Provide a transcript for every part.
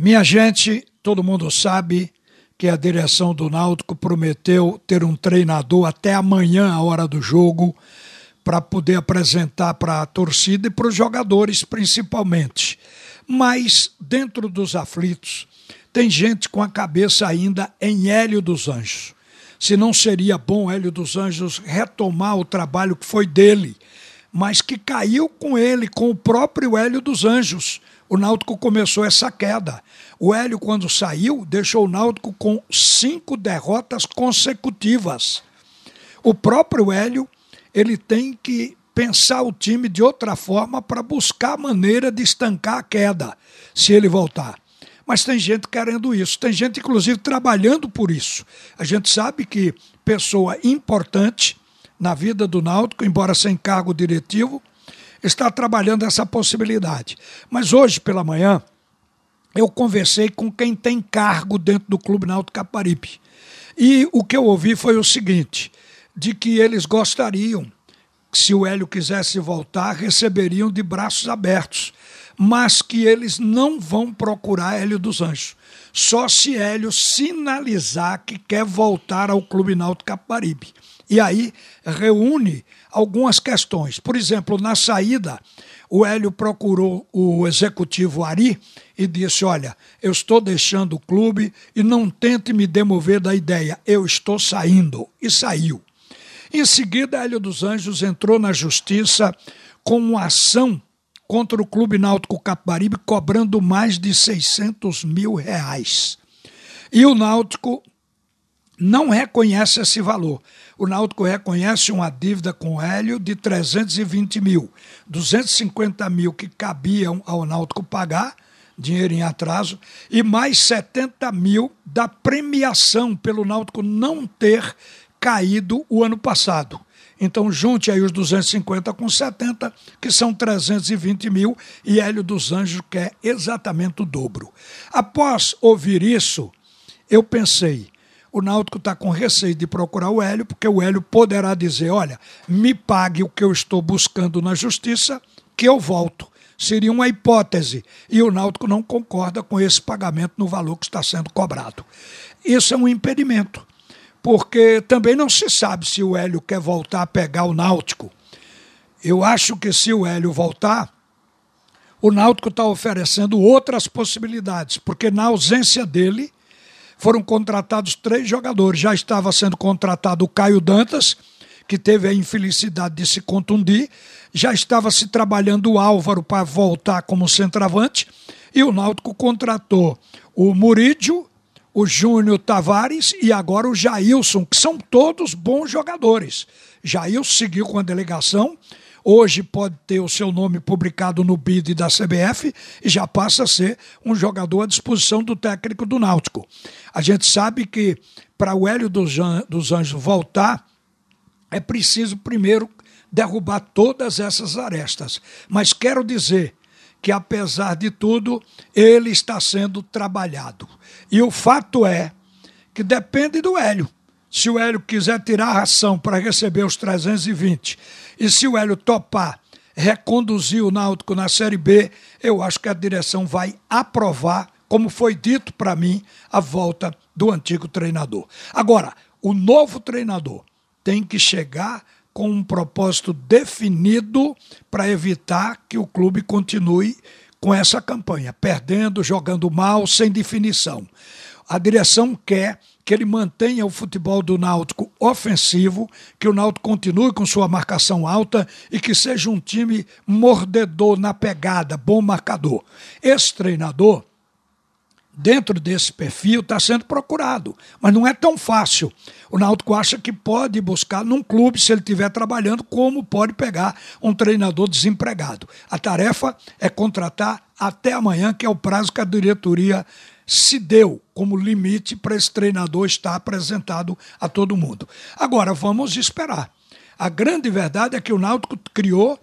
Minha gente, todo mundo sabe que a direção do Náutico prometeu ter um treinador até amanhã, a hora do jogo, para poder apresentar para a torcida e para os jogadores principalmente. Mas dentro dos aflitos, tem gente com a cabeça ainda em Hélio dos Anjos. Se não seria bom Hélio dos Anjos retomar o trabalho que foi dele, mas que caiu com ele, com o próprio Hélio dos Anjos o Náutico começou essa queda. O Hélio, quando saiu, deixou o Náutico com cinco derrotas consecutivas. O próprio Hélio, ele tem que pensar o time de outra forma para buscar maneira de estancar a queda, se ele voltar. Mas tem gente querendo isso, tem gente, inclusive, trabalhando por isso. A gente sabe que pessoa importante na vida do Náutico, embora sem cargo diretivo, está trabalhando essa possibilidade. Mas hoje pela manhã eu conversei com quem tem cargo dentro do Clube Náutico Caparibe. E o que eu ouvi foi o seguinte, de que eles gostariam, se o Hélio quisesse voltar, receberiam de braços abertos, mas que eles não vão procurar Hélio dos Anjos. Só se Hélio sinalizar que quer voltar ao Clube Náutico Caparibe. E aí reúne algumas questões. Por exemplo, na saída, o Hélio procurou o executivo Ari e disse: Olha, eu estou deixando o clube e não tente me demover da ideia, eu estou saindo. E saiu. Em seguida, Hélio dos Anjos entrou na justiça com uma ação contra o Clube Náutico Capibaribe, cobrando mais de 600 mil reais. E o Náutico não reconhece esse valor. O Náutico reconhece uma dívida com o Hélio de 320 mil. 250 mil que cabiam ao Náutico pagar, dinheiro em atraso, e mais 70 mil da premiação pelo Náutico não ter caído o ano passado. Então, junte aí os 250 com 70, que são 320 mil, e Hélio dos Anjos quer exatamente o dobro. Após ouvir isso, eu pensei, o Náutico está com receio de procurar o Hélio, porque o Hélio poderá dizer: olha, me pague o que eu estou buscando na justiça, que eu volto. Seria uma hipótese. E o Náutico não concorda com esse pagamento no valor que está sendo cobrado. Isso é um impedimento, porque também não se sabe se o Hélio quer voltar a pegar o Náutico. Eu acho que se o Hélio voltar, o Náutico está oferecendo outras possibilidades, porque na ausência dele foram contratados três jogadores. Já estava sendo contratado o Caio Dantas, que teve a infelicidade de se contundir. Já estava se trabalhando o Álvaro para voltar como centroavante. E o Náutico contratou o Murídio, o Júnior Tavares e agora o Jailson, que são todos bons jogadores. Jailson seguiu com a delegação hoje pode ter o seu nome publicado no BID da CBF e já passa a ser um jogador à disposição do técnico do Náutico. A gente sabe que para o Hélio dos Anjos voltar, é preciso primeiro derrubar todas essas arestas. Mas quero dizer que, apesar de tudo, ele está sendo trabalhado. E o fato é que depende do Hélio. Se o Hélio quiser tirar a ração para receber os 320 e se o Hélio topar reconduzir o Náutico na Série B, eu acho que a direção vai aprovar, como foi dito para mim, a volta do antigo treinador. Agora, o novo treinador tem que chegar com um propósito definido para evitar que o clube continue com essa campanha, perdendo, jogando mal, sem definição. A direção quer que ele mantenha o futebol do Náutico ofensivo, que o Náutico continue com sua marcação alta e que seja um time mordedor na pegada, bom marcador. Esse treinador, dentro desse perfil, está sendo procurado, mas não é tão fácil. O Náutico acha que pode buscar num clube, se ele estiver trabalhando, como pode pegar um treinador desempregado. A tarefa é contratar até amanhã, que é o prazo que a diretoria se deu como limite para esse treinador estar apresentado a todo mundo. Agora, vamos esperar. A grande verdade é que o Náutico criou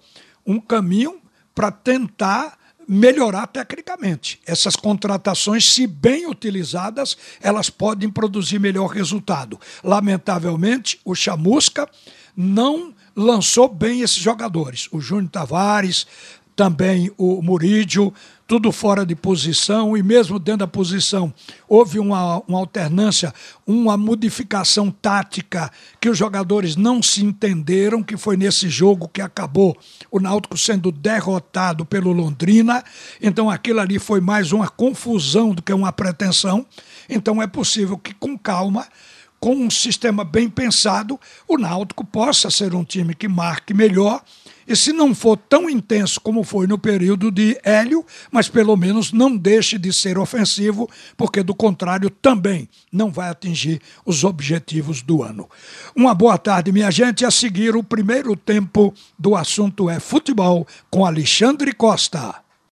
um caminho para tentar melhorar tecnicamente. Essas contratações, se bem utilizadas, elas podem produzir melhor resultado. Lamentavelmente, o Chamusca não lançou bem esses jogadores. O Júnior Tavares também o Murídio, tudo fora de posição e mesmo dentro da posição houve uma, uma alternância, uma modificação tática que os jogadores não se entenderam, que foi nesse jogo que acabou o Náutico sendo derrotado pelo Londrina. Então aquilo ali foi mais uma confusão do que uma pretensão. Então é possível que com calma com um sistema bem pensado, o Náutico possa ser um time que marque melhor e se não for tão intenso como foi no período de Hélio, mas pelo menos não deixe de ser ofensivo, porque do contrário também não vai atingir os objetivos do ano. Uma boa tarde, minha gente. A seguir, o primeiro tempo do assunto é futebol com Alexandre Costa.